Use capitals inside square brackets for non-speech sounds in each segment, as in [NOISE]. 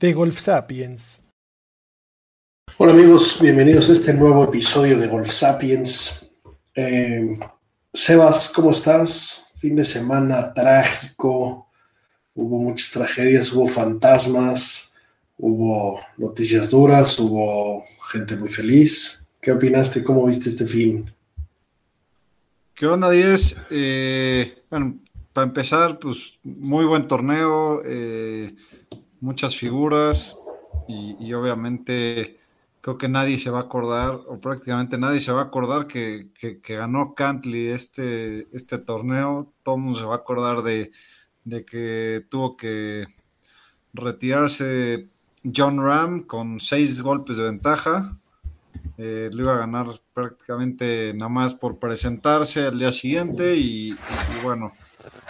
De Golf Sapiens. Hola amigos, bienvenidos a este nuevo episodio de Golf Sapiens. Eh, Sebas, ¿cómo estás? Fin de semana trágico, hubo muchas tragedias, hubo fantasmas, hubo noticias duras, hubo gente muy feliz. ¿Qué opinaste? ¿Cómo viste este fin? ¿Qué onda, 10? Eh, bueno, para empezar, pues muy buen torneo, eh, muchas figuras y, obviamente creo que nadie se va a acordar, o prácticamente nadie se va a acordar que, que, ganó Cantley este, este torneo. Todo el mundo se va a acordar de, de que tuvo que retirarse John Ram con seis golpes de ventaja. Eh, lo iba a ganar prácticamente nada más por presentarse al día siguiente y bueno,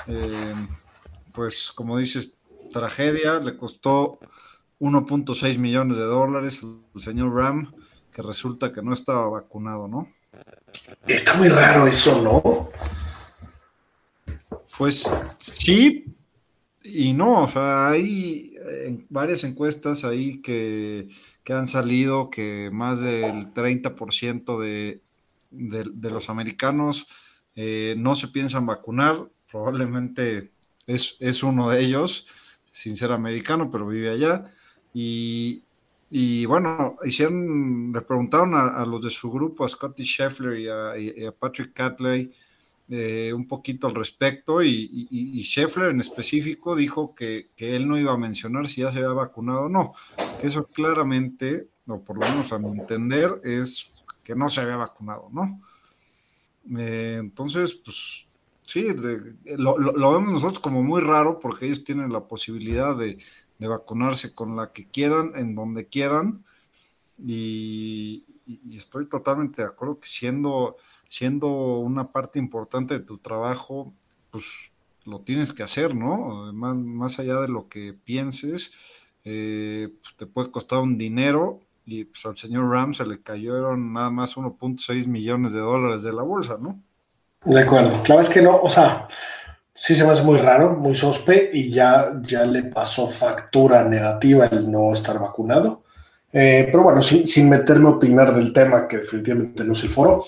eh, pues como dices, tragedia, le costó 1.6 millones de dólares al señor Ram, que resulta que no estaba vacunado, ¿no? Está muy raro eso, ¿no? Pues sí y no, o sea, hay en varias encuestas ahí que, que han salido que más del 30% de, de, de, los americanos eh, no se piensan vacunar, probablemente es, es, uno de ellos, sin ser americano, pero vive allá. Y, y bueno, hicieron, le preguntaron a, los de su grupo, a Scotty Scheffler y a, Patrick Catley, eh, un poquito al respecto y, y, Scheffler en específico dijo que, que, él no iba a mencionar si ya se había vacunado o no, eso claramente, o por lo menos a mi entender, es que no se había vacunado, ¿no? Eh, entonces, pues sí, lo, lo, lo, vemos nosotros como muy raro porque ellos tienen la posibilidad de, de vacunarse con la que quieran, en donde quieran, y, y, estoy totalmente de acuerdo que siendo, siendo una parte importante de tu trabajo, pues lo tienes que hacer, ¿no? Más, más allá de lo que pienses, eh, pues te puede costar un dinero y pues al señor Ram se le cayeron nada más 1.6 millones de dólares de la bolsa, ¿no? De acuerdo, claro es que no, o sea, sí se me hace muy raro, muy sospe y ya, ya le pasó factura negativa el no estar vacunado. Eh, pero bueno, sin, sin, meterme a opinar del tema, que definitivamente no es el foro,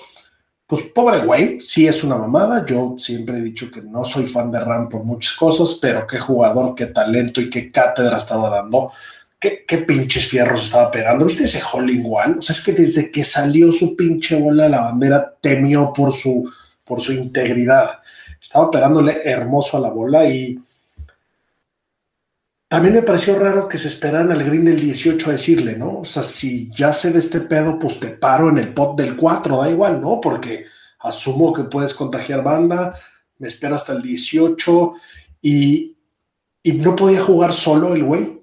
pues pobre güey, sí es una mamada. Yo siempre he dicho que no soy fan de Ram por muchas cosas, pero qué jugador, qué talento y qué cátedra estaba dando. Qué, qué pinches fierros estaba pegando. ¿Viste ese hole in one? O sea, es que desde que salió su pinche bola, la bandera temió por su, por su integridad. Estaba pegándole hermoso a la bola y también me pareció raro que se esperaran al green del 18 a decirle, ¿no? O sea, si ya sé de este pedo, pues te paro en el pot del 4, da igual, ¿no? Porque asumo que puedes contagiar banda, me espero hasta el 18 y, y no podía jugar solo el güey.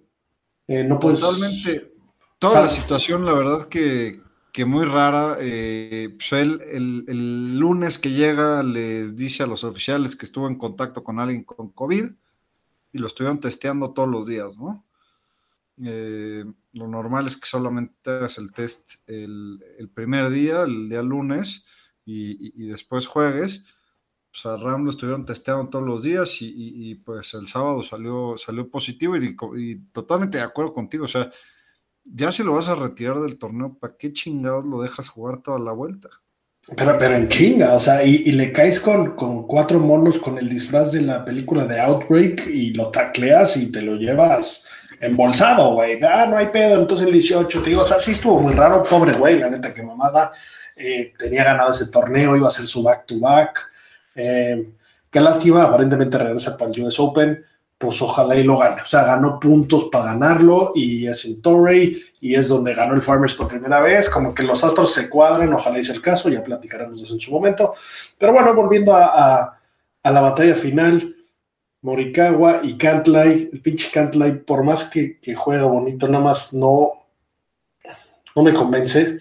Eh, no puedes... Totalmente. Toda ¿sabes? la situación, la verdad que, que muy rara. Eh, pues él, el, el lunes que llega les dice a los oficiales que estuvo en contacto con alguien con COVID y lo estuvieron testeando todos los días, ¿no? Eh, lo normal es que solamente hagas el test el, el primer día, el día lunes, y, y, y, después juegues. Pues a Ram lo estuvieron testeando todos los días y, y pues el sábado salió, salió positivo y, totalmente de acuerdo contigo. O sea, ya si lo vas a retirar del torneo, ¿para qué chingados lo dejas jugar toda la vuelta? Pero, pero en chinga, o sea, y, le caes con, con cuatro monos con el disfraz de la película de Outbreak y lo tacleas y te lo llevas embolsado, güey. Ah, no hay pedo, entonces el 18, te digo, o sea, sí estuvo muy raro, pobre güey, la neta que mamada. Eh, tenía ganado ese torneo, iba a ser su back-to-back. -back. Eh, qué lástima, aparentemente regresa para el US Open pues ojalá y lo gane. O sea, ganó puntos para ganarlo y es en Torrey y es donde ganó el Farmers por primera vez. Como que los astros se cuadran, ojalá hice el caso, ya platicaremos eso en su momento. Pero bueno, volviendo a, a, a la batalla final, Morikawa y Cantlay. El pinche Cantlay, por más que, que juega bonito, nada más no, no me convence.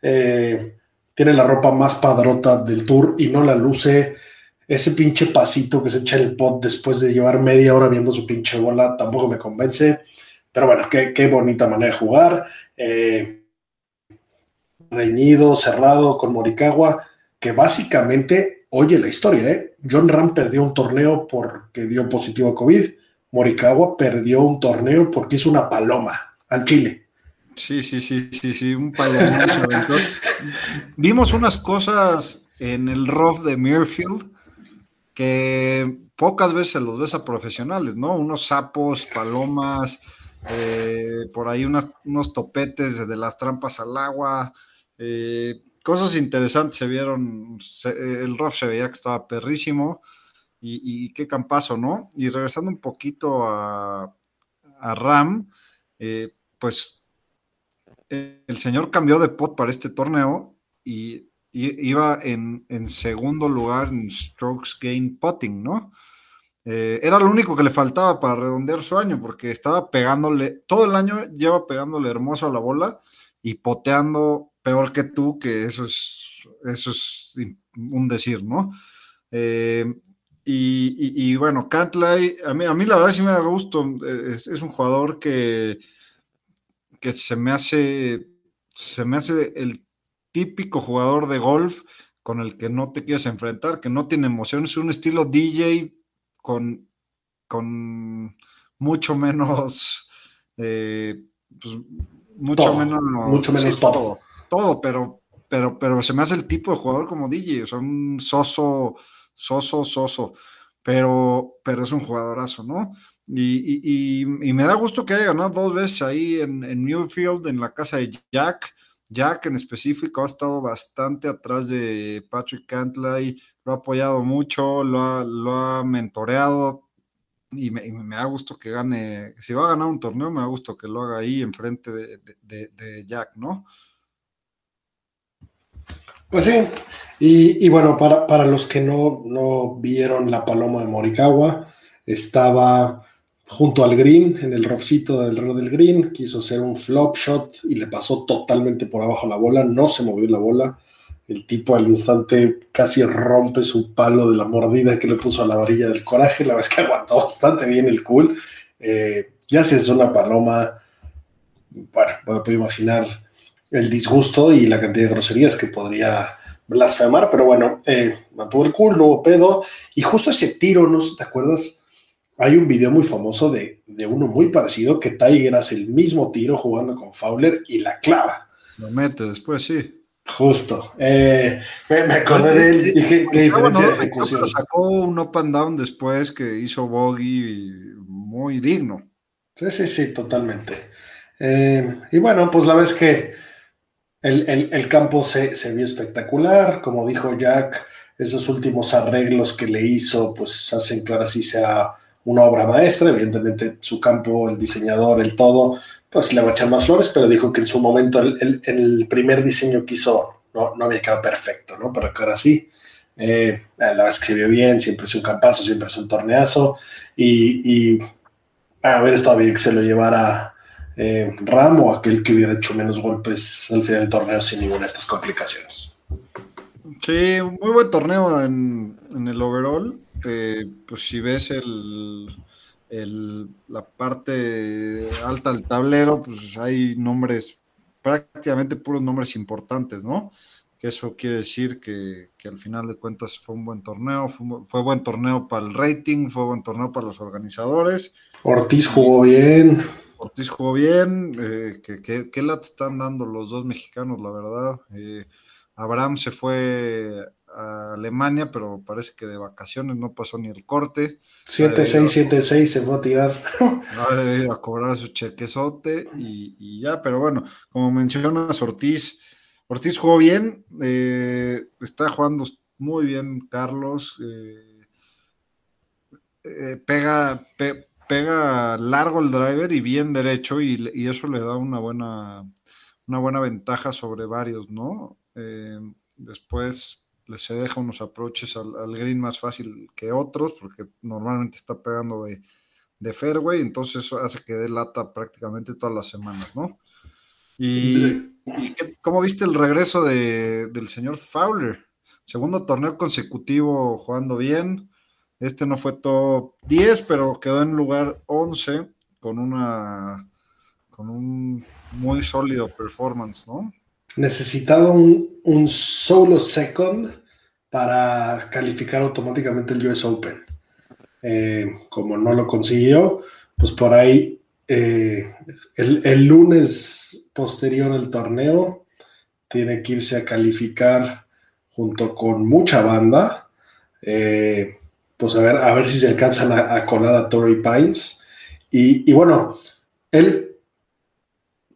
Eh, tiene la ropa más padrota del tour y no la luce. Ese pinche pasito que se echa el pot después de llevar media hora viendo su pinche bola tampoco me convence. Pero bueno, qué, qué bonita manera de jugar. Eh, reñido, cerrado con Morikawa, que básicamente, oye la historia, ¿eh? John Ram perdió un torneo porque dio positivo a COVID. Morikawa perdió un torneo porque hizo una paloma al Chile. Sí, sí, sí, sí, sí, un palomón se aventó. Vimos unas cosas en el rough de Muirfield que pocas veces los ves a profesionales, ¿no? Unos sapos, palomas, eh, por ahí unos topetes de las trampas al agua, eh, cosas interesantes se vieron, el rough se veía que estaba perrísimo y, qué campazo, ¿no? Y regresando un poquito a, Ram, eh, pues el señor cambió de pot para este torneo y, iba en, segundo lugar en strokes gain potting, ¿no? Eh, era lo único que le faltaba para redondear su año, porque estaba pegándole, todo el año lleva pegándole hermoso a la bola y poteando peor que tú, que eso es, eso es un decir, ¿no? Eh, y, bueno, Cantlay, a mí, a mí la verdad sí me da gusto, es, un jugador que, que se me hace, se me hace el típico jugador de golf con el que no te quieres enfrentar, que no tiene emociones, es un estilo DJ con, con mucho menos, eh, pues, mucho menos, mucho menos todo, todo, pero, pero, pero se me hace el tipo de jugador como DJ, o sea, un soso, soso, soso, pero, pero es un jugadorazo, ¿no? Y, me da gusto que haya ganado dos veces ahí en, en Newfield, en la casa de Jack. Jack en específico ha estado bastante atrás de Patrick Cantlay, lo ha apoyado mucho, lo ha, lo ha mentoreado y me, da gusto que gane. Si va a ganar un torneo, me da gusto que lo haga ahí enfrente de, de, Jack, ¿no? Pues sí, y, bueno, para, para, los que no, no vieron la paloma de Morikawa, estaba junto al green, en el rofcito del reloj del green, quiso hacer un flop shot y le pasó totalmente por abajo la bola, no se movió la bola. El tipo al instante casi rompe su palo de la mordida que le puso a la varilla del coraje. La es que [LAUGHS] aguantó bastante bien el cool. Eh, ya si es una paloma, bueno, puedo imaginar el disgusto y la cantidad de groserías que podría blasfemar, pero bueno, eh, mantuvo el cool, no hubo pedo. Y justo ese tiro, ¿no te acuerdas? Hay un video muy famoso de, uno muy parecido que Tiger hace el mismo tiro jugando con Fowler y la clava. Lo mete después, sí. Justo. Eh, me, acordé de él. Dije, qué diferencia de ejecución. Sacó un up and down después que hizo Bogey muy digno. Sí, sí, sí, totalmente. Eh, y bueno, pues la vez que el, campo se, se, vio espectacular. Como dijo Jack, esos últimos arreglos que le hizo, pues hacen que ahora sí sea una obra maestra, evidentemente su campo, el diseñador, el todo, pues le va a echar más flores, pero dijo que en su momento el, el, primer diseño que hizo no, no, había quedado perfecto, ¿no? Para que ahora sí. Eh, la escribió bien, siempre es un campazo, siempre es un torneazo, y, y haber estado bien que se lo llevara eh, Ram o aquel que hubiera hecho menos golpes al final del torneo sin ninguna de estas complicaciones. Sí, muy buen torneo en, en el overall. Eh, pues si ves el, la parte alta del tablero, pues hay nombres, prácticamente puros nombres importantes, ¿no? Que eso quiere decir que, al final de cuentas fue un buen torneo, fue, buen torneo para el rating, fue buen torneo para los organizadores. Ortiz jugó bien. Ortiz jugó bien, eh, que, que, que, están dando los dos mexicanos, la verdad. Eh, Abraham se fue a Alemania, pero parece que de vacaciones no pasó ni el corte. 7-6-7-6 se fue a tirar. [LAUGHS] No debería cobrar su chequezote y, ya, pero bueno, como mencionas Ortiz, Ortiz jugó bien, eh, está jugando muy bien Carlos, eh, eh, pega, pega largo el driver y bien derecho y, y, eso le da una buena, una buena ventaja sobre varios, ¿no? después se deja unos approaches al, green más fácil que otros, porque normalmente está pegando de, de fairway, entonces eso hace que dé lata prácticamente todas las semanas, ¿no? ¿Y, cómo viste el regreso de, del señor Fowler? Segundo torneo consecutivo jugando bien. Este no fue top 10, pero quedó en lugar 11 con una con un muy sólido performance, ¿no? Necesitaba un, un solo second para calificar automáticamente el US Open. Eh, como no lo consiguió, pues por ahí eh, el, lunes posterior al torneo tiene que irse a calificar junto con mucha banda. Eh, pues a ver, a ver si se alcanzan a, colar a Torrey Pines. Y, bueno, él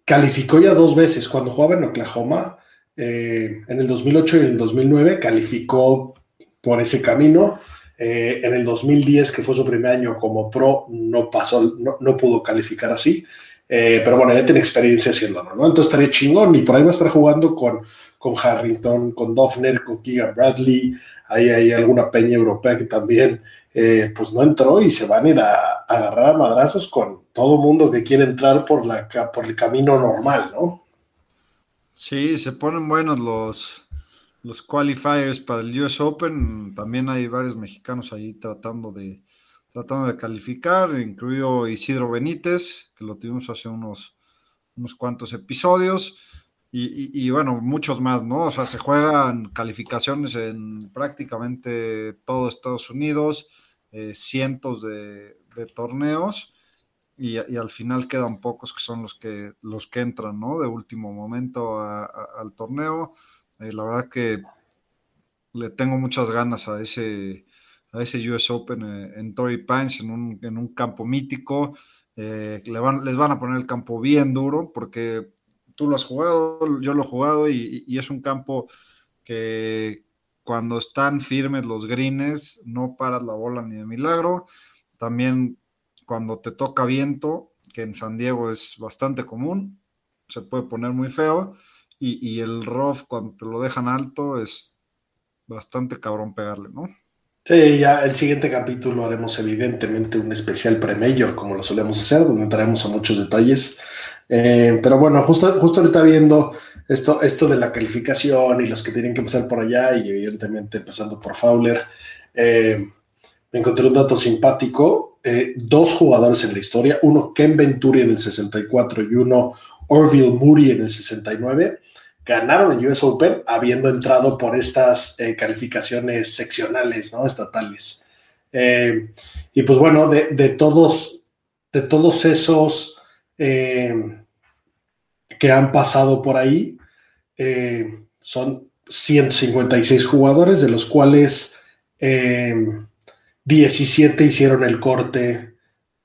calificó ya dos veces cuando jugaba en Oklahoma. Eh, en el 2008 y en el 2009 calificó por ese camino. Eh, en el 2010, que fue su primer año como pro, no pasó, no, pudo calificar así. Eh, pero bueno, ya tiene experiencia haciéndolo, ¿no? Entonces estaría chingón y por ahí va a estar jugando con, con Harrington, con Doffner, con Keegan Bradley. Ahí hay alguna peña europea que también, eh, pues no entró y se van a ir a, agarrar a madrazos con todo mundo que quiere entrar por, la, por el camino normal, ¿no? Sí, se ponen buenos los, los qualifiers para el US Open, también hay varios mexicanos ahí tratando de, tratando de calificar, incluido Isidro Benítez, que lo tuvimos hace unos, unos cuantos episodios, y, bueno, muchos más, ¿no? O sea, se juegan calificaciones en prácticamente todo Estados Unidos, eh, cientos de, torneos, y, al final quedan pocos que son los que, los que entran, ¿no? De último momento al torneo eh, la verdad que le tengo muchas ganas a ese, a ese US Open eh, en Torrey Pines, en un, campo mítico. Eh, le van, les van a poner el campo bien duro porque tú lo has jugado, yo lo he jugado y, es un campo que cuando están firmes los greens no paras la bola ni de milagro. También cuando te toca viento, que en San Diego es bastante común, se puede poner muy feo y, el rough cuando te lo dejan alto es bastante cabrón pegarle, ¿no? Sí, ya el siguiente capítulo haremos evidentemente un especial pre-major, como lo solemos hacer, donde entraremos a muchos detalles. Eh, pero bueno, justo, justo ahorita viendo esto, esto de la calificación y los que tienen que pasar por allá, y evidentemente empezando por Fowler, eh, me encontré un dato simpático. Eh, dos jugadores en la historia, uno Ken Venturi en el 64 y uno Orville Moody en el 69, ganaron el US Open habiendo entrado por estas eh, calificaciones seccionales, ¿no? Estatales. Eh, y pues bueno, de, todos, de todos esos que han pasado por ahí, son 156 jugadores, de los cuales 17 hicieron el corte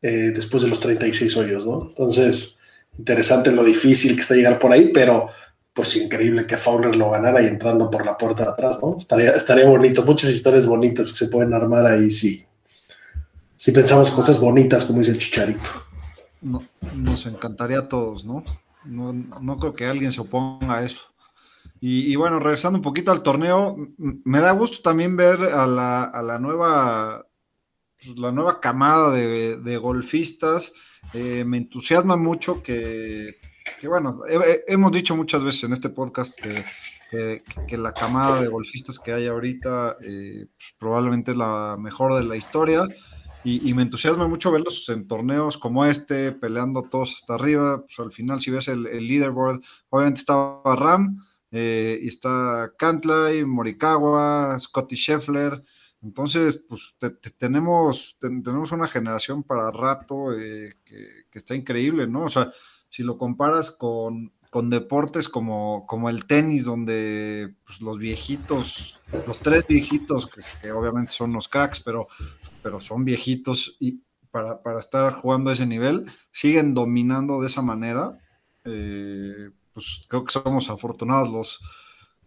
después de los 36 hoyos, ¿no? Entonces, interesante lo difícil que está llegar por ahí, pero pues increíble que Fowler lo ganara y entrando por la puerta de atrás, ¿no? Estaría, estaría bonito, muchas historias bonitas que se pueden armar ahí si, si pensamos cosas bonitas, como dice el chicharito. nos encantaría a todos, ¿no? ¿no? creo que alguien se oponga a eso. Y, bueno, regresando un poquito al torneo, me da gusto también ver a la, nueva, pues, la nueva camada de, golfistas. Eh, me entusiasma mucho que que bueno, hemos dicho muchas veces en este podcast que, que, la camada de golfistas que hay ahorita eh, pues, probablemente es la mejor de la historia y, me entusiasma mucho verlos en torneos como este, peleando todos hasta arriba. Pues al final, si ves el, leaderboard, obviamente estaba Ram eh, y está Cantlay, Morikawa, Scotty Scheffler. Entonces, pues tenemos, tenemos una generación para rato eh, que, que, está increíble, ¿no? O sea, si lo comparas con, deportes como, como, el tenis, donde pues, los viejitos, los tres viejitos, que, obviamente son los cracks, pero, pero son viejitos y para, estar jugando a ese nivel, siguen dominando de esa manera. Eh, pues creo que somos afortunados los,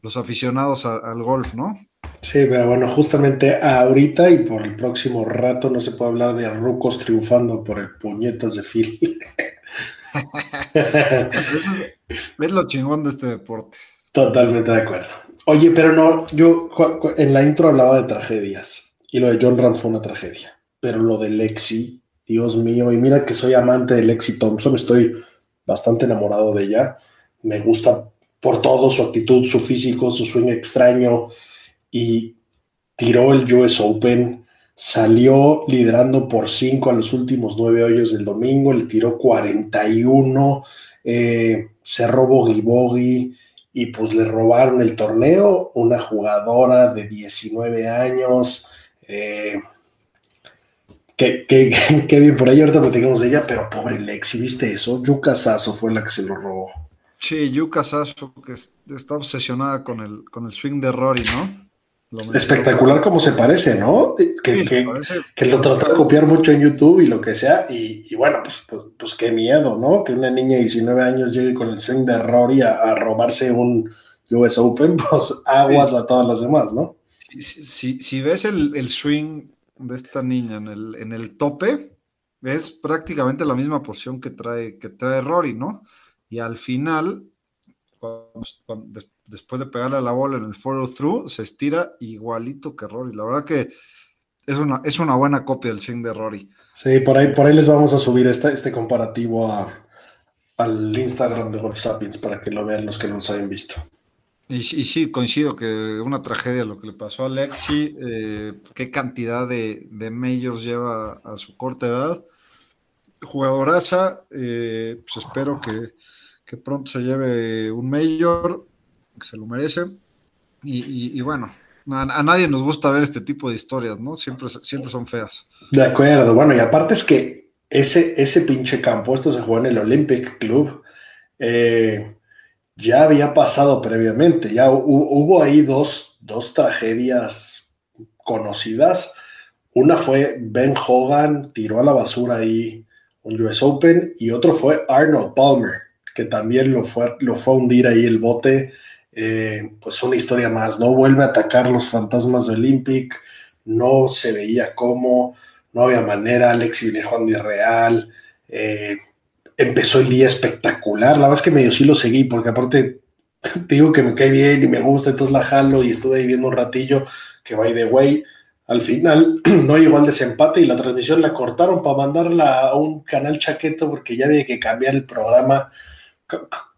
los aficionados al golf, ¿no? Sí, pero bueno, justamente ahorita y por el próximo rato no se puede hablar de rucos triunfando por el puñetas de fil. [LAUGHS] es, lo chingón de este deporte. Totalmente de acuerdo. Oye, pero no, yo en la intro hablaba de tragedias y lo de John Ram fue una tragedia, pero lo de Lexi, Dios mío, y mira que soy amante de Lexi Thompson, estoy bastante enamorado de ella, me gusta por todo su actitud, su físico, su swing extraño y tiró el US Open, salió liderando por 5 a los últimos nueve hoyos del domingo, le tiró 41, eh, cerró bogey bogey y pues le robaron el torneo, una jugadora de 19 años, eh, [LAUGHS] que, bien por ahí ahorita platicamos de ella, pero pobre Lexi, ¿viste eso? Yuka Sasso fue la que se lo robó. Sí, Yuka Sasso, que está obsesionada con el, con el swing de Rory, ¿no? Espectacular como se parece, ¿no? Que, que, lo trató de copiar mucho en YouTube y lo que sea. Y, bueno, pues, pues, pues, qué miedo, ¿no? Que una niña de 19 años llegue con el swing de Rory a, robarse un US Open, [LAUGHS] pues aguas a todas las demás, ¿no? Si, si, ves el, el, swing de esta niña en el, en el tope, es prácticamente la misma posición que trae, que trae Rory, ¿no? Y al final, cuando, después de pegarle a la bola en el follow through, se estira igualito que Rory. La verdad que es una, es una buena copia del swing de Rory. Sí, por ahí, por ahí les vamos a subir este, este comparativo al Instagram de Golf Sapiens para que lo vean los que no los hayan visto. Y, sí, coincido que una tragedia lo que le pasó a Lexi, eh, qué cantidad de, de majors lleva a su corta edad. Jugadoraza, eh, pues espero que, que pronto se lleve un major que se lo merece. Y, bueno, a, nadie nos gusta ver este tipo de historias, ¿no? Siempre, siempre son feas. De acuerdo, bueno, y aparte es que ese, ese pinche campo, esto se jugó en el Olympic Club, eh, ya había pasado previamente, ya hubo, ahí dos, dos tragedias conocidas. Una fue Ben Hogan tiró a la basura ahí un US Open y otro fue Arnold Palmer, que también lo fue, lo fue a hundir ahí el bote eh, pues una historia más, ¿no? Vuelve a atacar los fantasmas de Olympic, no se veía cómo, no había manera, Alex Juan de Real, eh, empezó el día espectacular, la verdad es que medio sí lo seguí, porque aparte [LAUGHS] te digo que me cae bien y me gusta, entonces la jalo y estuve ahí viendo un ratillo que by the way, al final [CLEARS THROAT] no llegó al desempate y la transmisión la cortaron para mandarla a un canal chaqueto porque ya había que cambiar el programa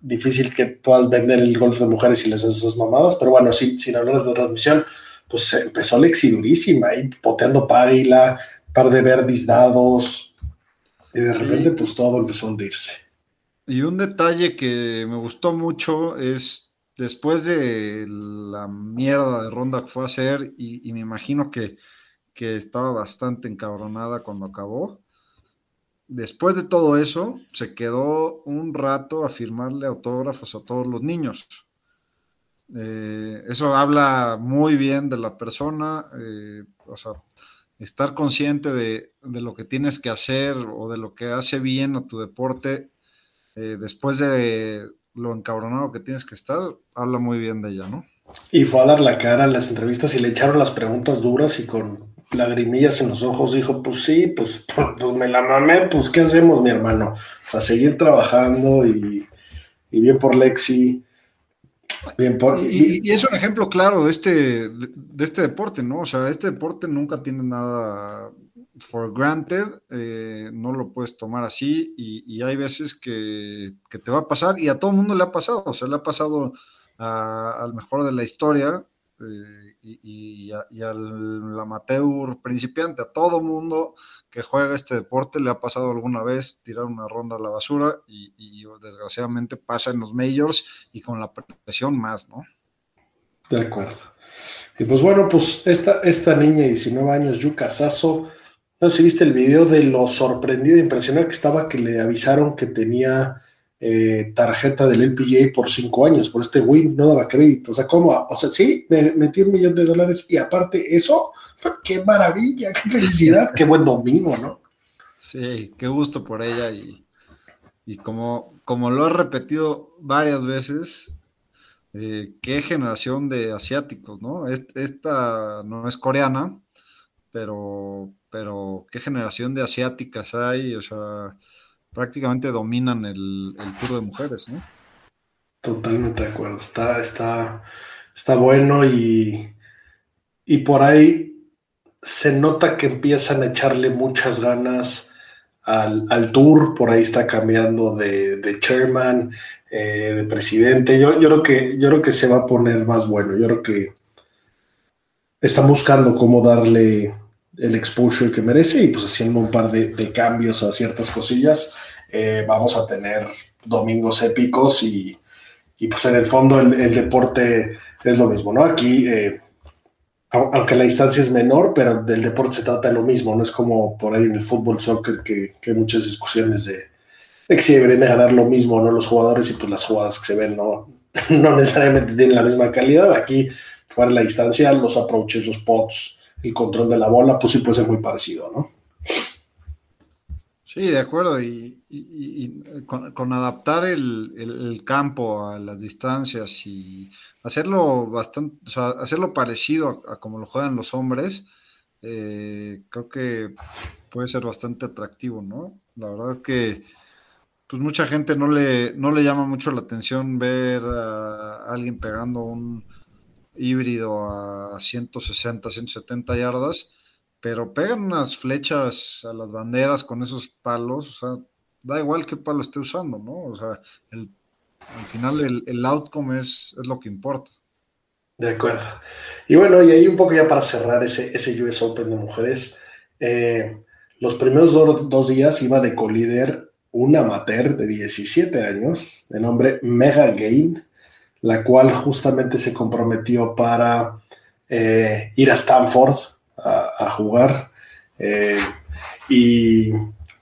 difícil que puedas vender el golf de mujeres y les haces esas mamadas, pero bueno, sin, sin hablar de transmisión, pues empezó Lexi durísima, ahí poteando Págila, par de verdis dados, y de repente pues todo empezó a hundirse. Y un detalle que me gustó mucho es después de la mierda de ronda que fue a hacer, y, me imagino que, que estaba bastante encabronada cuando acabó, Después de todo eso, se quedó un rato a firmarle autógrafos a todos los niños. Eh, eso habla muy bien de la persona, eh, o sea, estar consciente de, lo que tienes que hacer o de lo que hace bien a tu deporte, eh, después de lo encabronado que tienes que estar, habla muy bien de ella, ¿no? Y fue a dar la cara en las entrevistas y le echaron las preguntas duras y con lagrimillas en los ojos, dijo, pues sí, pues, [LAUGHS] pues me la mamé, pues ¿qué hacemos, mi hermano? a seguir trabajando y, bien por Lexi. Bien por, y, es un ejemplo claro de este, de, este deporte, ¿no? O sea, este deporte nunca tiene nada for granted, eh, no lo puedes tomar así y, hay veces que, te va a pasar y a todo el mundo le ha pasado, o sea, le ha pasado al mejor de la historia, eh, y, al amateur principiante, a todo mundo que juega este deporte le ha pasado alguna vez tirar una ronda a la basura y, desgraciadamente pasa en los majors y con la presión más, ¿no? De acuerdo. Y pues bueno, pues esta, esta niña de 19 años, Yuka Sasso, no sé si viste el video de lo sorprendido e impresionante que estaba que le avisaron que tenía eh, tarjeta del LPGA por cinco años, por este win, no daba crédito. O sea, ¿cómo? O sea, sí, me metí un millón de dólares y aparte eso, [LAUGHS] qué maravilla, qué felicidad, qué buen domingo, ¿no? Sí, qué gusto por ella y, y como, como lo he repetido varias veces, eh, qué generación de asiáticos, ¿no? Esta no es coreana, pero, pero qué generación de asiáticas hay, o sea, prácticamente dominan el, Tour de Mujeres, ¿no? Totalmente de acuerdo. Está, está, está bueno y, y por ahí se nota que empiezan a echarle muchas ganas al, al tour. Por ahí está cambiando de, de chairman, eh, de presidente. Yo, yo, creo que, yo creo que se va a poner más bueno. Yo creo que están buscando cómo darle el exposure que merece y pues haciendo un par de, de cambios a ciertas cosillas, eh, vamos a tener domingos épicos y, y pues en el fondo el, deporte es lo mismo, ¿no? Aquí, eh, aunque la distancia es menor, pero del deporte se trata lo mismo, no es como por ahí en el fútbol, soccer, que, que hay muchas discusiones de, de, que si deberían de ganar lo mismo, ¿no? Los jugadores y pues las jugadas que se ven no, [LAUGHS] no necesariamente tienen la misma calidad. Aquí, fuera la distancia, los approaches, los pots, el control de la bola, pues sí puede ser muy parecido, ¿no? Sí, de acuerdo. Y, y, y con, adaptar el, el, campo a las distancias y hacerlo bastante, hacerlo parecido a, a como lo juegan los hombres, eh, creo que puede ser bastante atractivo, ¿no? La verdad que pues mucha gente no le, no le llama mucho la atención ver a alguien pegando un híbrido a 160, 170 yardas, pero pegan unas flechas a las banderas con esos palos, o sea, da igual qué palo esté usando, ¿no? O sea, al final el, el outcome es, es, lo que importa. De acuerdo. Y bueno, y ahí un poco ya para cerrar ese, ese US Open de mujeres, eh, los primeros do, dos días iba de colíder una amateur de 17 años, de nombre Mega Gain, la cual justamente se comprometió para eh, ir a Stanford a, a jugar. Eh, y,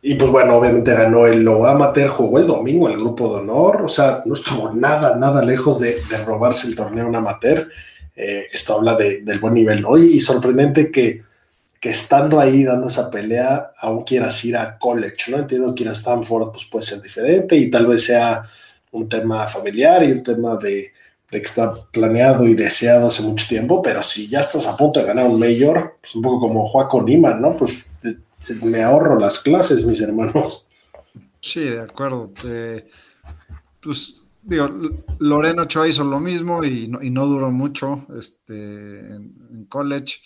y, pues bueno, obviamente ganó el Low Amateur, jugó el domingo el grupo de honor, o sea, no estuvo nada, nada lejos de, robarse el torneo en amateur. Eh, esto habla de, del buen nivel, ¿no? Y, sorprendente que, estando ahí dando esa pelea, aún quieras ir a college, ¿no? Entiendo que ir a Stanford pues puede ser diferente y tal vez sea un tema familiar y un tema de, de, que está planeado y deseado hace mucho tiempo, pero si ya estás a punto de ganar un mayor, pues un poco como Joaco Niman, ¿no? Pues te, me ahorro las clases, mis hermanos. Sí, de acuerdo. Pues digo, Lorena Ochoa hizo lo mismo y no, y no duró mucho este, en, college.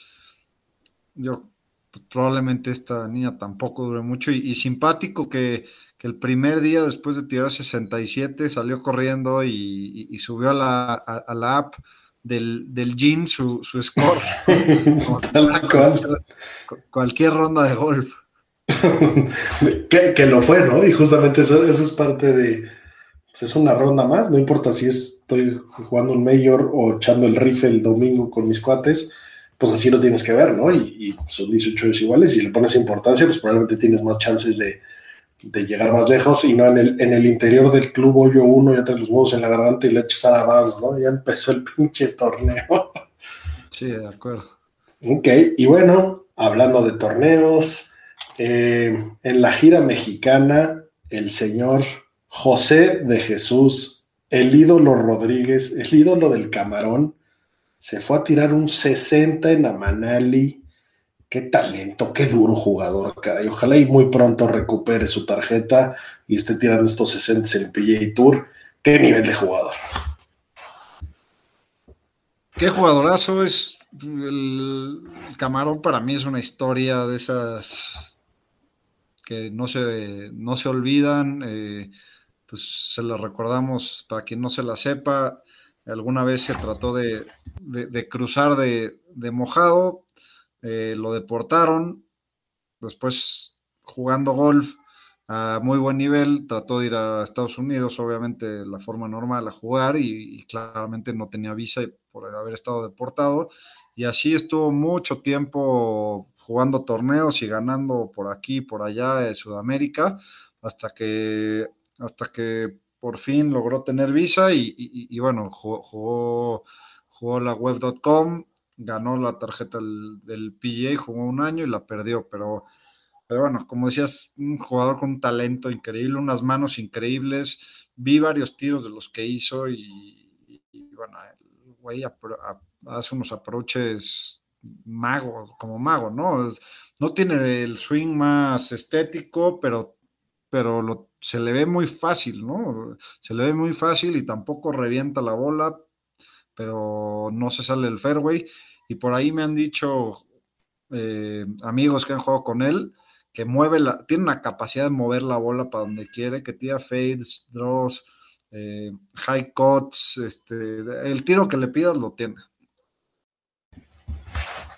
Yo pues, probablemente esta niña tampoco dure mucho y, simpático que que el primer día después de tirar 67 salió corriendo y, subió a la, a la, app del, del Jean su, su score. [LAUGHS] cual. Cualquier ronda de golf. [LAUGHS] que, que, lo fue, ¿no? Y justamente eso, eso es parte de. Pues es una ronda más, no importa si estoy jugando un Mayor o echando el rifle el domingo con mis cuates, pues así lo tienes que ver, ¿no? Y, y son 18 iguales, y si le pones importancia, pues probablemente tienes más chances de, de llegar más lejos y no en el, en el interior del club hoyo uno, ya traes los huevos en la garganta y le echas a la avance, ¿no? Ya empezó el pinche torneo. Sí, de acuerdo. Ok, y bueno, hablando de torneos, eh, en la gira mexicana, el señor José de Jesús, el ídolo Rodríguez, el ídolo del camarón, se fue a tirar un 60 en Amanali qué talento, qué duro jugador, caray. Ojalá y muy pronto recupere su tarjeta y esté tirando estos 60 en el PGA Tour. Qué nivel de jugador. Qué jugadorazo es el, Camarón para mí es una historia de esas que no se, no se olvidan. Eh, pues se la recordamos para quien no se la sepa. Alguna vez se trató de, de, de cruzar de, de mojado, eh, lo deportaron, después jugando golf a muy buen nivel, trató de ir a Estados Unidos, obviamente la forma normal a jugar y, claramente no tenía visa por haber estado deportado. Y así estuvo mucho tiempo jugando torneos y ganando por aquí, por allá en Sudamérica, hasta que, hasta que por fin logró tener visa y, y, y bueno, jugó, jugó la web.com, ganó la tarjeta del, del, PGA, jugó un año y la perdió, pero, pero bueno, como decías, un jugador con un talento increíble, unas manos increíbles, vi varios tiros de los que hizo y, bueno, el güey hace unos approaches mago, como mago, ¿no? No tiene el swing más estético, pero pero se le ve muy fácil, ¿no? Se le ve muy fácil y tampoco revienta la bola, pero no se sale del fairway. Y por ahí me han dicho eh, amigos que han jugado con él que mueve la, tiene una capacidad de mover la bola para donde quiere, que tira fades, draws, eh, high cuts, este, el tiro que le pidas lo tiene.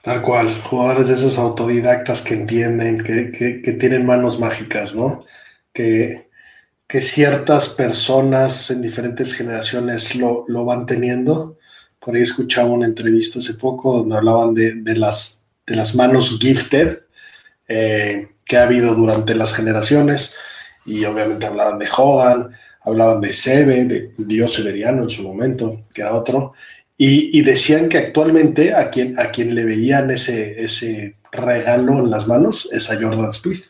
Tal cual, jugadores de esos autodidactas que entienden, que, tienen manos mágicas, ¿no? Que, que, ciertas personas en diferentes generaciones lo, van teniendo. Por ahí escuchaba una entrevista hace poco donde hablaban de, las, de las manos gifted eh, que ha habido durante las generaciones y obviamente hablaban de Hogan, hablaban de Sebe, de Dios Severiano en su momento, que era otro, y, decían que actualmente a quien, a quien le veían ese, ese regalo en las manos es a Jordan Speed.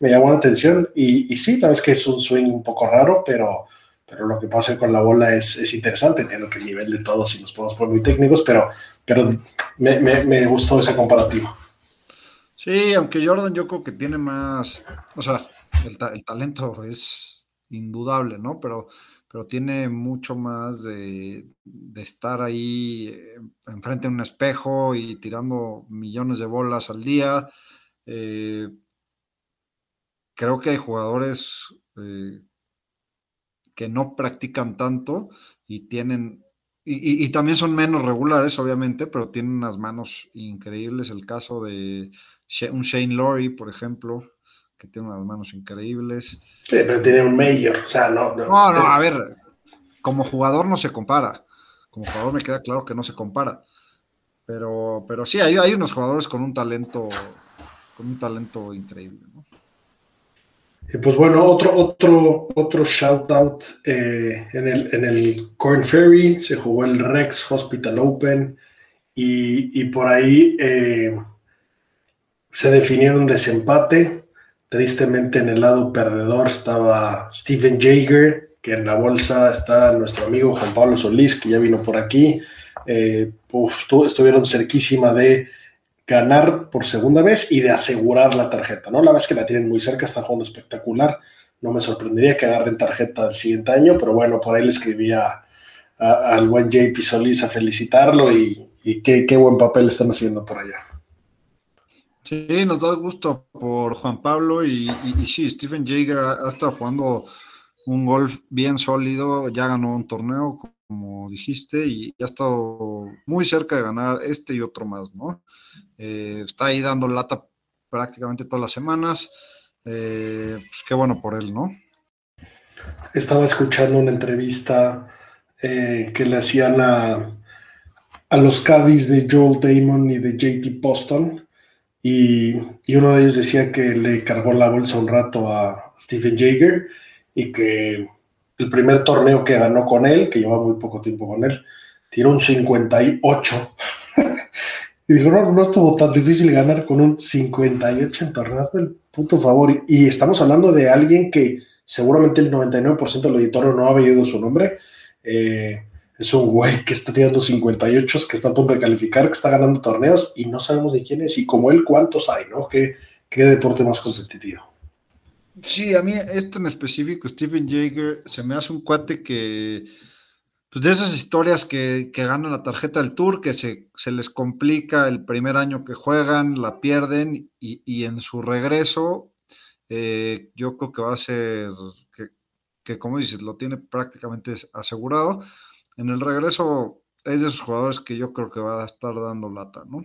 Me llamó la atención y, y sí, sabes que es un swing un poco raro, pero, pero lo que pasa con la bola es, es interesante. Entiendo que el nivel de todos, si nos podemos poner muy técnicos, pero, pero me, me, gustó ese comparativo. Sí, aunque Jordan yo creo que tiene más, o sea, el, el talento es indudable, ¿no? Pero pero tiene mucho más de, estar ahí eh, enfrente de un espejo y tirando millones de bolas al día. Eh, creo que hay jugadores eh, que no practican tanto y tienen, y, también son menos regulares, obviamente, pero tienen unas manos increíbles. El caso de un Shane Laurie, por ejemplo, que tiene unas manos increíbles. Sí, pero tiene un mayor, o sea, no. No, no, a ver, como jugador no se compara. Como jugador me queda claro que no se compara. Pero, pero sí, hay, hay unos jugadores con un talento, con un talento increíble, ¿no? Pues bueno, otro, otro, otro shout out eh, en, el, en el Corn Ferry se jugó el Rex Hospital Open y, y por ahí eh, se definieron desempate. Tristemente en el lado perdedor estaba Steven Jaeger, que en la bolsa está nuestro amigo Juan Pablo Solís, que ya vino por aquí. Eh, estuvieron cerquísima de ganar por segunda vez y de asegurar la tarjeta, ¿no? La vez que la tienen muy cerca, están jugando espectacular. No me sorprendería que agarren tarjeta el siguiente año, pero bueno, por ahí le escribí al buen JP Solís a felicitarlo y, qué, qué buen papel están haciendo por allá. Sí, nos da gusto por Juan Pablo y, sí, Stephen Jaeger ha, jugando un golf bien sólido, ya ganó un torneo, como dijiste, y ha estado muy cerca de ganar este y otro más, ¿no? Eh, está ahí dando lata prácticamente todas las semanas. Eh, pues qué bueno por él, ¿no? Estaba escuchando una entrevista eh, que le hacían a, a los Cádiz de Joel Damon y de JT Poston y, uno de ellos decía que le cargó la bolsa un rato a Stephen Jaeger y que el primer torneo que ganó con él, que lleva muy poco tiempo con él, tiró un 58. [LAUGHS] y dijo, no, no estuvo tan difícil ganar con un 58 en torneos, el puto favor. Y estamos hablando de alguien que seguramente el 99% del auditorio no ha oído su nombre. Eh, es un güey que está tirando 58, que está a punto de calificar, que está ganando torneos y no sabemos de quién es. Y como él, ¿cuántos hay? ¿no? ¿Qué, qué deporte más competitivo? Sí, a mí este en específico, Stephen Jaeger, se me hace un cuate que, pues de esas historias que, que ganan la tarjeta del tour, que se, se, les complica el primer año que juegan, la pierden y, y en su regreso, eh, yo creo que va a ser, que, que como dices, lo tiene prácticamente asegurado en el regreso es de esos jugadores que yo creo que va a estar dando lata, ¿no?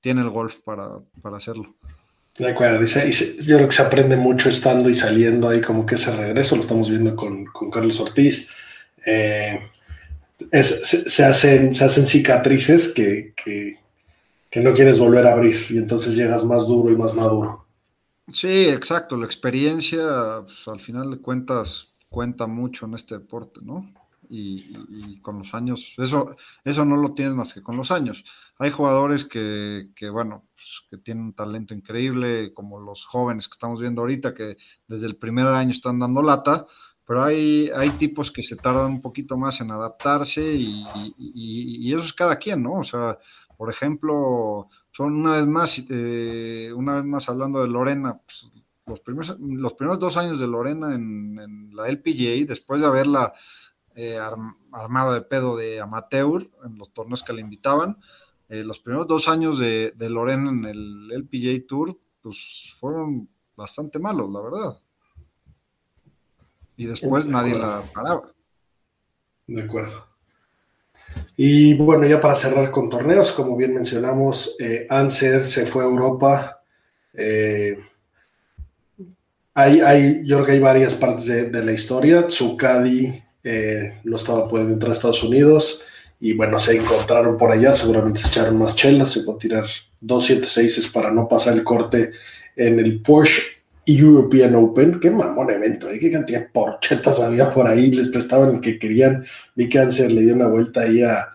Tiene el golf para, hacerlo. De acuerdo, dice, yo creo que se aprende mucho estando y saliendo ahí como que ese regreso, lo estamos viendo con, Carlos Ortiz. Eh, se, hacen, se hacen cicatrices que, no quieres volver a abrir y entonces llegas más duro y más maduro. Sí, exacto, la experiencia pues, al final de cuentas cuenta mucho en este deporte, ¿no? Y, con los años, eso, eso no lo tienes más que con los años. Hay jugadores que, que bueno, pues, que tienen un talento increíble, como los jóvenes que estamos viendo ahorita, que desde el primer año están dando lata, pero hay, hay tipos que se tardan un poquito más en adaptarse y, y, eso es cada quien, ¿no? O sea, por ejemplo, son una vez más, eh, una vez más hablando de Lorena, pues, los primeros, los primeros dos años de Lorena en, la LPGA, después de haberla eh, armado de pedo de amateur en los torneos que le invitaban, eh, los primeros dos años de, Lorena en el LPGA Tour, pues fueron bastante malos, la verdad. Y después nadie la paraba. De acuerdo. Y bueno, ya para cerrar con torneos, como bien mencionamos, eh, Anser se fue a Europa. Eh, hay, hay, yo creo que hay varias partes de, la historia. Tsukadi eh, no estaba pudiendo entrar a Estados Unidos y bueno, se encontraron por allá, seguramente se echaron más chelas, se fue a tirar dos 7-6 para no pasar el corte en el Porsche European Open, qué mamón evento, ¿eh? qué cantidad de porchetas había por ahí, les prestaban el que querían. Mi cáncer le dio una vuelta ahí a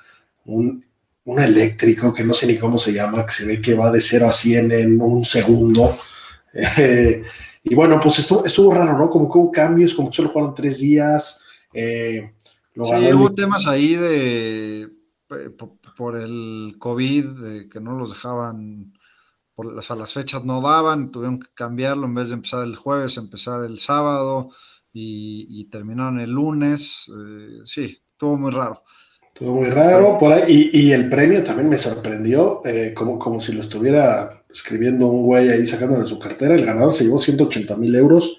un, eléctrico que no sé ni cómo se llama, que se ve que va de 0 a 100 en un segundo. [LAUGHS] Eh, y bueno, pues estuvo, estuvo raro, ¿no? Como que hubo cambios, como que solo jugaron tres días. Eh, sí, hubo temas ahí de por, el COVID, que no los dejaban las, las fechas no daban, tuvieron que cambiarlo en vez de empezar el jueves, empezar el sábado y, terminaron el lunes. Eh, sí, estuvo muy raro. Estuvo muy raro por ahí. Y, el premio también me sorprendió, eh, como, como si lo estuviera escribiendo un güey ahí sacándole su cartera. El ganador se llevó 180 mil euros.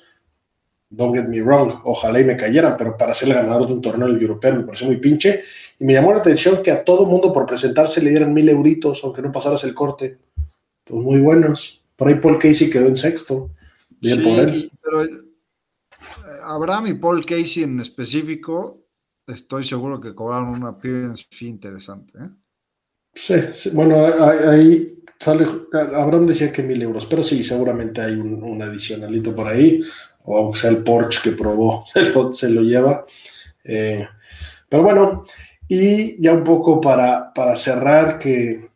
Don't get me wrong, ojalá y me cayeran, pero para ser el ganador de un torneo europeo me pareció muy pinche. Y me llamó la atención que a todo mundo por presentarse le dieran mil euritos, aunque no pasaras el corte pues muy buenos. Por ahí Paul Casey quedó en sexto. Bien por él. Pero eh, Abraham y Paul Casey en específico, estoy seguro que cobraron una appearance fee interesante. ¿eh? Sí, bueno, ahí sale. Abraham decía que mil euros, pero sí, seguramente hay un, adicionalito por ahí, o aunque sea el Porsche que probó, [LAUGHS] se lo, lleva. Eh, pero bueno, y ya un poco para, para cerrar, que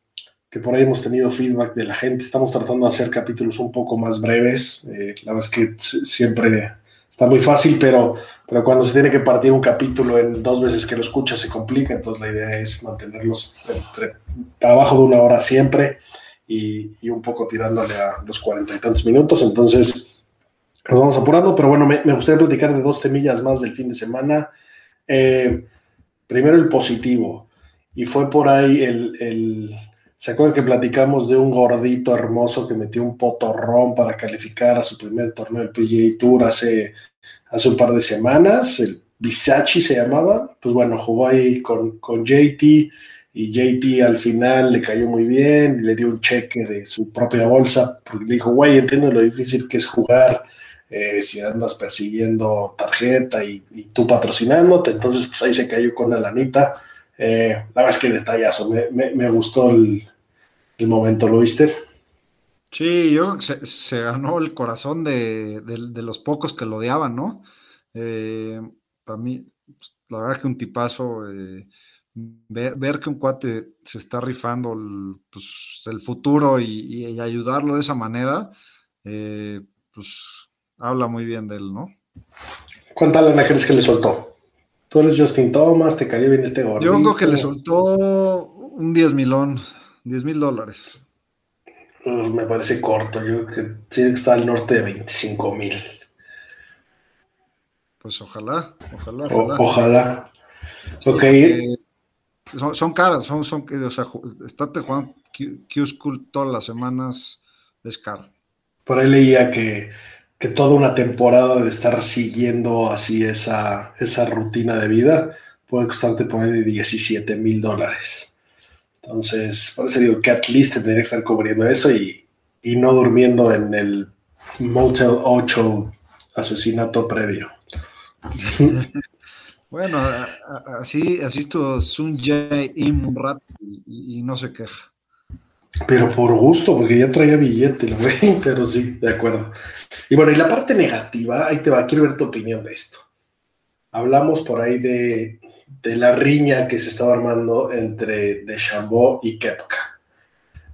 que por ahí hemos tenido feedback de la gente. Estamos tratando de hacer capítulos un poco más breves. Eh, la verdad es que siempre está muy fácil, pero, pero cuando se tiene que partir un capítulo en dos veces que lo escuchas se complica. Entonces la idea es mantenerlos entre, abajo de una hora siempre y, un poco tirándole a los cuarenta y tantos minutos. Entonces nos vamos apurando, pero bueno, me, gustaría platicar de dos temillas más del fin de semana. Eh, primero el positivo, y fue por ahí el ¿Se acuerdan que platicamos de un gordito hermoso que metió un potorrón para calificar a su primer torneo del PGA Tour hace, hace un par de semanas? El Bisachi se llamaba. Pues bueno, jugó ahí con, con JT y JT al final le cayó muy bien, le dio un cheque de su propia bolsa, porque le dijo, güey, entiendo lo difícil que es jugar eh, si andas persiguiendo tarjeta y, tú patrocinándote, entonces pues ahí se cayó con la lanita. Eh, la verdad es que detallazo, me, gustó el, momento, ¿lo viste? Sí, yo se, ganó el corazón de, los pocos que lo odiaban, ¿no? Eh, para mí, pues, la verdad que un tipazo, ver, que un cuate se está rifando el, pues, futuro y, ayudarlo de esa manera, pues habla muy bien de él, ¿no? ¿Cuánta lana que le soltó? Tú eres Justin Thomas, te cayó bien este gordito. Yo creo que le soltó un 10 milón, 10 mil dólares. Pues me parece corto, yo creo que tiene que estar al norte de 25 mil. Pues ojalá, ojalá, ojalá. ojalá. ok. Son, caras, son, son, o sea, estate jugando Q-School todas las semanas es caro. Por ahí leía que que toda una temporada de estar siguiendo así esa, esa rutina de vida puede costarte ahí de 17 mil dólares. Entonces, por eso digo que at least tendría que estar cubriendo eso y, no durmiendo en el Motel 8 asesinato previo. [LAUGHS] bueno, así, así estuvo Sun Jae Im un rato y, y no se queja. Pero por gusto, porque ya traía billete, güey, [LAUGHS] pero sí, de acuerdo. Y bueno, y la parte negativa, ahí te va, quiero ver tu opinión de esto. Hablamos por ahí de, la riña que se estaba armando entre Deschambault y Kepka.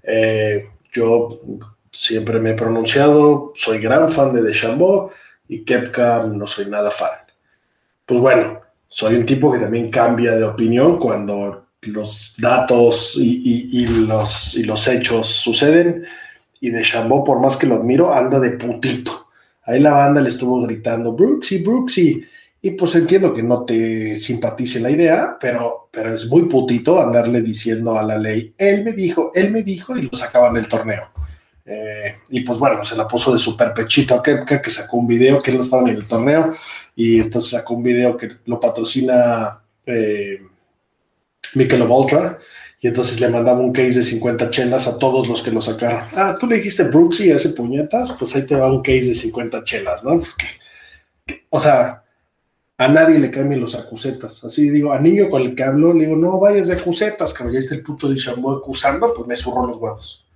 Eh, yo siempre me he pronunciado, soy gran fan de Deschambault y Kepka no soy nada fan. Pues bueno, soy un tipo que también cambia de opinión cuando los datos y, los, y los hechos suceden. Y de Chambó, por más que lo admiro, anda de putito. ahí la banda le estuvo gritando, Brooksy, Brooksy. Y pues entiendo que no te simpatice la idea, pero, pero es muy putito andarle diciendo a la ley, él me dijo, él me dijo, y lo sacaban del torneo. Eh, y pues bueno, se la puso de super pechito a Kepka, que sacó un video que él no estaba en el torneo, y entonces sacó un video que lo patrocina eh, Michelob Ultra, y entonces le mandaba un case de 50 chelas a todos los que lo sacaron. Ah, tú le dijiste Brooksy ese puñetas, pues ahí te va un case de 50 chelas, ¿no? Pues que, o sea, a nadie le cambien los acusetas. Así digo, a niño con el que hablo, le digo, no vayas de acusetas, cabrón, ya está el puto de Chambó acusando, pues me zurró los huevos.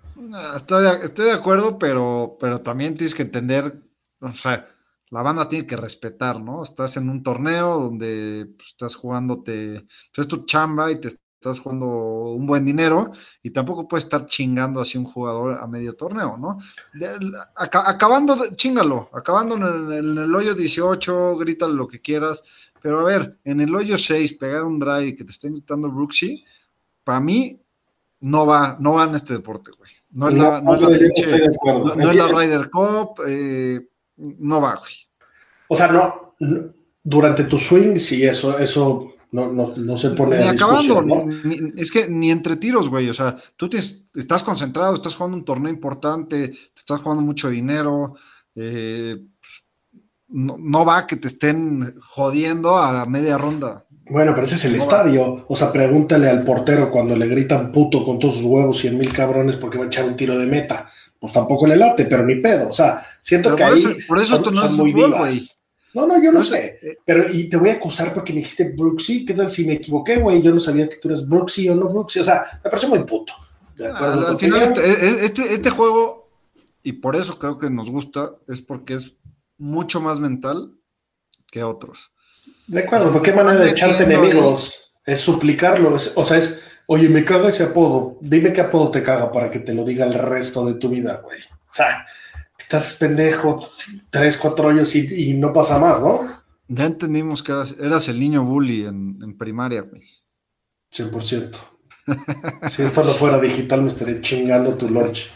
Estoy de, estoy de acuerdo, pero, pero también tienes que entender, o sea, la banda tiene que respetar, ¿no? Estás en un torneo donde pues, estás jugándote, pues, es tu chamba y te estás jugando un buen dinero y tampoco puedes estar chingando así un jugador a medio torneo, ¿no? acabando, chingalo, acabando en el, hoyo 18, grítale lo que quieras, pero a ver, en el hoyo 6, pegar un drive que te esté gritando Brooksy, para mí no va, no va en este deporte, güey. No es la, no, Ryder Cup, eh, no va, güey. O sea, no, durante tu swing, sí, eso, eso no, no, no se pone. Ni acabando, es que ni entre tiros, güey. O sea, tú te, estás concentrado, estás jugando un torneo importante, te estás jugando mucho dinero. Eh, no, no, va que te estén jodiendo a media ronda. Bueno, pero ese es el estadio. O sea, pregúntale al portero cuando le gritan puto con todos sus huevos, cien mil cabrones porque va a echar un tiro de meta. Pues tampoco le late, pero ni pedo. O sea, siento que por ahí eso, por eso son, no es muy güey. No, no, yo no, sé. Eh, pero, y te voy a acusar porque me dijiste Brooksy. ¿Qué tal si me equivoqué, güey? Yo no sabía que tú eres Brooksy o no Brooksy. O sea, me parece muy puto. al, final, este, este, este, juego, y por eso creo que nos gusta, es porque es mucho más mental que otros. De acuerdo, ¿por qué manera de echarte enemigos? Es suplicarlo. o sea, es, oye, me caga ese apodo. Dime qué apodo te caga para que te lo diga el resto de tu vida, güey. O sea, estás pendejo, tres, cuatro años y, no pasa más, ¿no? Ya entendimos que eras, el niño bully en, primaria, güey. 100%. [LAUGHS] si esto no fuera digital, me estaría chingando tu lunch.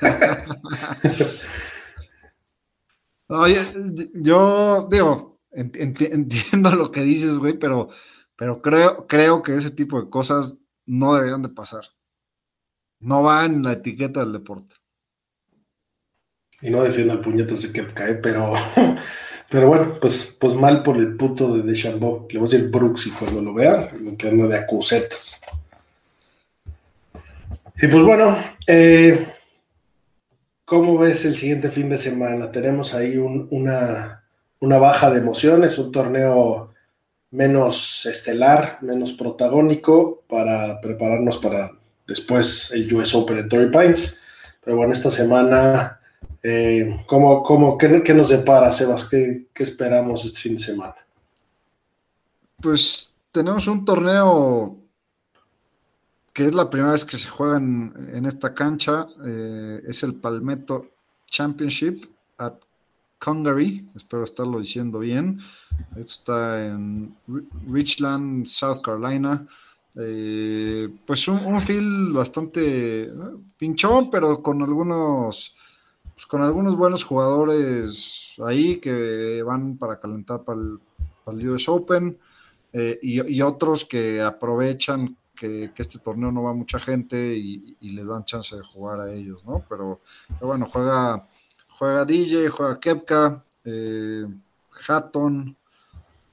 [LAUGHS] Oye, yo digo, entiendo lo que dices, güey, pero, pero creo, creo que ese tipo de cosas no deberían de pasar. No va en la etiqueta del deporte y no defiendo al puñetas de que cae, pero, [LAUGHS] pero bueno, pues, pues mal por el puto de Deschambeau. Le voy a decir Brooksy cuando lo vean, que anda de acusetas. Y pues bueno, eh, ¿cómo ves el siguiente fin de semana? Tenemos ahí una, una baja de emociones, un torneo menos estelar, menos protagónico para prepararnos para después el US Open en Torrey Pines. Pero bueno, esta semana eh, ¿cómo, cómo, qué, nos depara, Sebas? ¿Qué, ¿Qué, esperamos este fin de semana? Pues tenemos un torneo que es la primera vez que se juega en, esta cancha. Eh, es el Palmetto Championship at Congaree. Espero estarlo diciendo bien. Esto está en Richland, South Carolina. Eh, pues un, un field bastante eh, pinchón, pero con algunos pues, con algunos buenos jugadores ahí que van para calentar para el, US Open eh, y, otros que aprovechan que, este torneo no va mucha gente y, les dan chance de jugar a ellos, ¿no? Pero, bueno, juega, juega DJ, juega Kepka, eh, Hatton,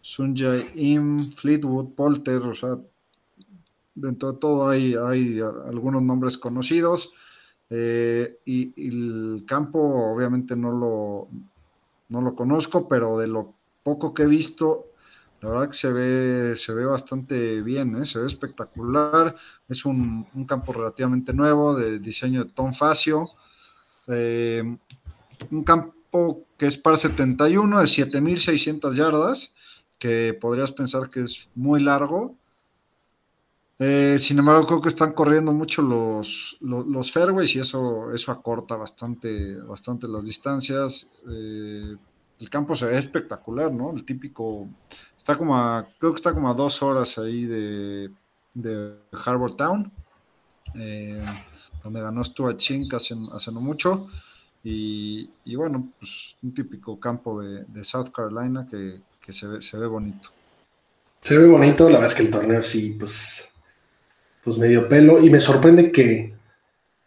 Sunjay Im, Fleetwood, Polter, o sea, dentro de todo hay, hay algunos nombres conocidos. Eh, y, el campo obviamente no lo, no lo conozco, pero de lo poco que he visto, la verdad que se ve, se ve bastante bien, ¿eh? se ve espectacular. Es un, campo relativamente nuevo de diseño de Tom Facio. Eh, un campo que es para 71 de 7600 yardas, que podrías pensar que es muy largo, eh, sin embargo, creo que están corriendo mucho los, los, fairways y eso, eso acorta bastante, bastante las distancias. Eh, el campo se ve espectacular, ¿no? El típico, está como a, creo que está como a dos horas ahí de, de Harbour Town, eh, donde ganó Stuart Chink hace, hace no mucho. Y, bueno, pues un típico campo de, South Carolina que, se, ve, se ve bonito. Se ve bonito, la verdad es que el torneo sí, pues, pues medio pelo. Y me sorprende que,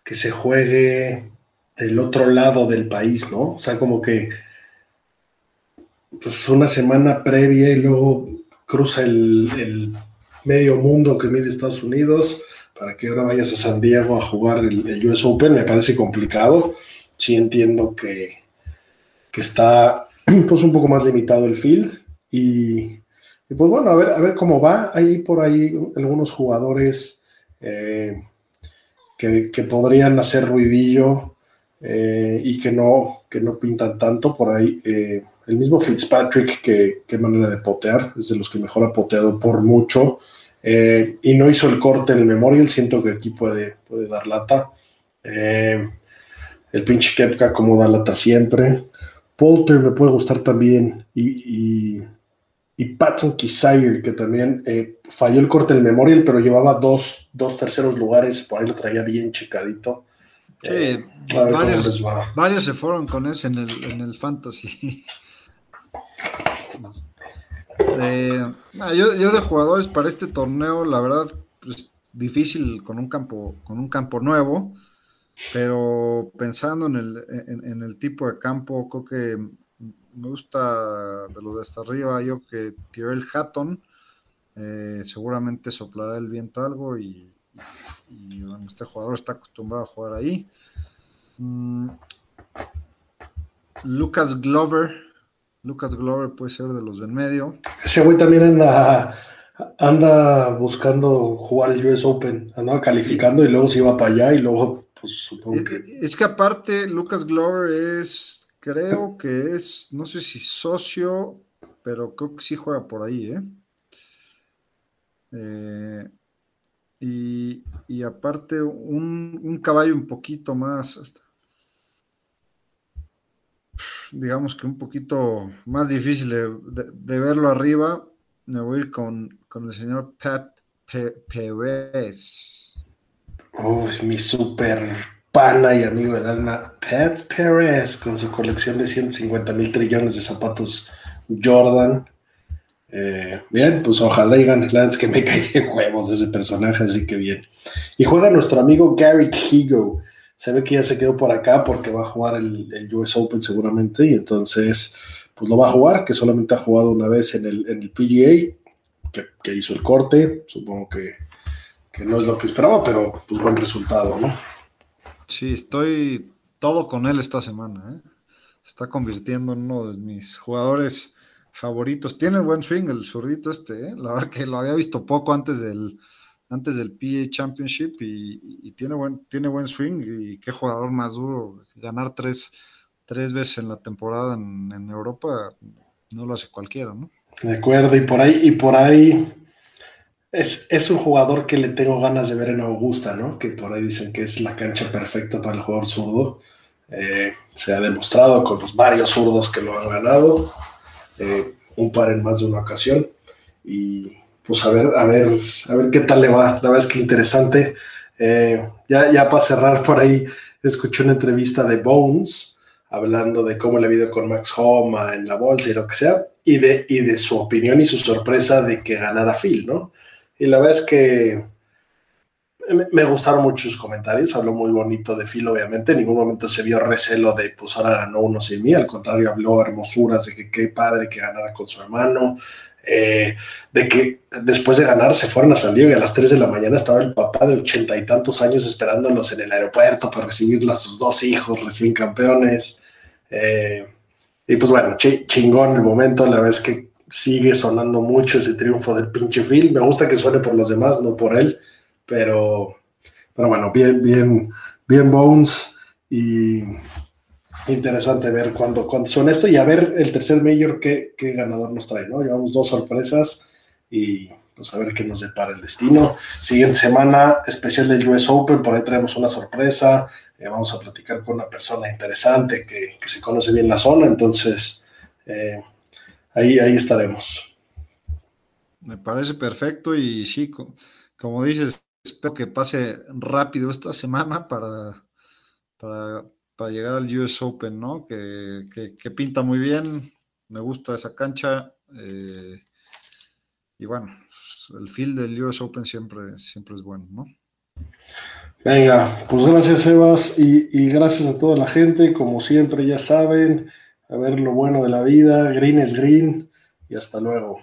que se juegue del otro lado del país, ¿no? O sea, como que pues una semana previa y luego cruza el, medio mundo que mide Estados Unidos para que ahora vayas a San Diego a jugar el, US Open, me parece complicado. Sí entiendo que, que, está [CLEARS THROAT] pues un poco más limitado el field y, pues bueno, a ver, a ver cómo va. Hay por ahí algunos jugadores eh, que, podrían hacer ruidillo eh, y que no, que no pintan tanto por ahí. Eh, el mismo Fitzpatrick, que qué manera de potear, es de los que mejor ha poteado por mucho. Y no hizo el corte en el Memorial, siento que aquí puede, puede dar lata. El pinche Kepka como da lata siempre. Polter me puede gustar también. Y, y Patton Kisire, que también eh, falló el corte en el Memorial, pero llevaba dos, dos terceros lugares, por ahí lo traía bien checadito. Sí, varios, varios, se fueron con ese en el, en el Fantasy. [LAUGHS] Eh, yo, de jugadores para este torneo, la verdad, pues, difícil con un campo, con un campo nuevo, pero pensando en el, en, el tipo de campo, creo que me gusta de los de hasta arriba, yo que el Hatton, eh, seguramente soplará el viento algo y, este jugador está acostumbrado a jugar ahí. Mm, Lucas Glover, Lucas Glover puede ser de los del medio. Ese güey también anda, anda buscando jugar el US Open, andaba calificando y luego se iba para allá y luego, pues supongo que. Es que aparte, Lucas Glover es, creo que es, no sé si socio, pero creo que sí juega por ahí, ¿eh? eh y, aparte, un, un caballo un poquito más digamos que un poquito más difícil de, verlo arriba, me voy a ir con, el señor Pat Pérez. Oh, mi super pana y amigo del alma, Pat Pérez, con su colección de 150 mil trillones de zapatos Jordan. Eh, bien, pues ojalá y gane. La que me [LAUGHS] cae de huevos ese personaje, así que bien. Y juega nuestro amigo Gary Higo se ve que ya se quedó por acá porque va a jugar el, US Open seguramente y entonces pues lo va a jugar, que solamente ha jugado una vez en el, en el PGA, que, hizo el corte, supongo que, no es lo que esperaba, pero pues buen resultado, ¿no? Sí, estoy todo con él esta semana, ¿eh? se está convirtiendo en uno de mis jugadores favoritos. Tiene buen swing el zurdito este, ¿eh? la verdad que lo había visto poco antes del, antes del PA Championship y, tiene, buen, tiene buen swing y qué jugador más duro. Ganar tres, tres veces en la temporada en, Europa no lo hace cualquiera, ¿no? De acuerdo, y por ahí, y por ahí es, es, un jugador que le tengo ganas de ver en Augusta, ¿no? Que por ahí dicen que es la cancha perfecta para el jugador zurdo. Eh, se ha demostrado con los varios zurdos que lo han ganado, eh, un par en más de una ocasión. Y, pues a ver, a ver, a ver qué tal le va. La verdad es que interesante. Eh, ya, ya para cerrar por ahí, escuché una entrevista de Bones hablando de cómo le ha ido con Max Homa en la bolsa y lo que sea, y de, y de su opinión y su sorpresa de que ganara Phil, ¿no? Y la verdad es que me gustaron mucho sus comentarios, habló muy bonito de Phil, obviamente, en ningún momento se vio recelo de, pues ahora ganó uno sin mí, al contrario, habló hermosuras de que qué padre que ganara con su hermano, eh, de que después de ganar se fueron a San Diego y a las 3 de la mañana estaba el papá de ochenta y tantos años esperándolos en el aeropuerto para recibir a sus dos hijos recién campeones. Eh, y pues bueno, chingón el momento, la vez que sigue sonando mucho ese triunfo del pinche Phil. Me gusta que suene por los demás, no por él, pero, pero bueno, bien, bien, bien Bones y interesante ver cuándo, cuándo son esto y a ver el tercer mayor qué, qué, ganador nos trae, ¿no? Llevamos dos sorpresas y pues a ver qué nos depara el destino. Siguiente semana, especial del US Open, por ahí traemos una sorpresa, eh, vamos a platicar con una persona interesante que, que se conoce bien la zona, entonces eh, ahí, ahí estaremos. Me parece perfecto y sí, como dices, espero que pase rápido esta semana para, para para llegar al US Open, ¿no? Que, que, pinta muy bien, me gusta esa cancha. Eh, y bueno, el feel del US Open siempre, siempre es bueno, ¿no? Venga, pues gracias Sebas y, y, gracias a toda la gente, como siempre ya saben, a ver lo bueno de la vida, green es green y hasta luego.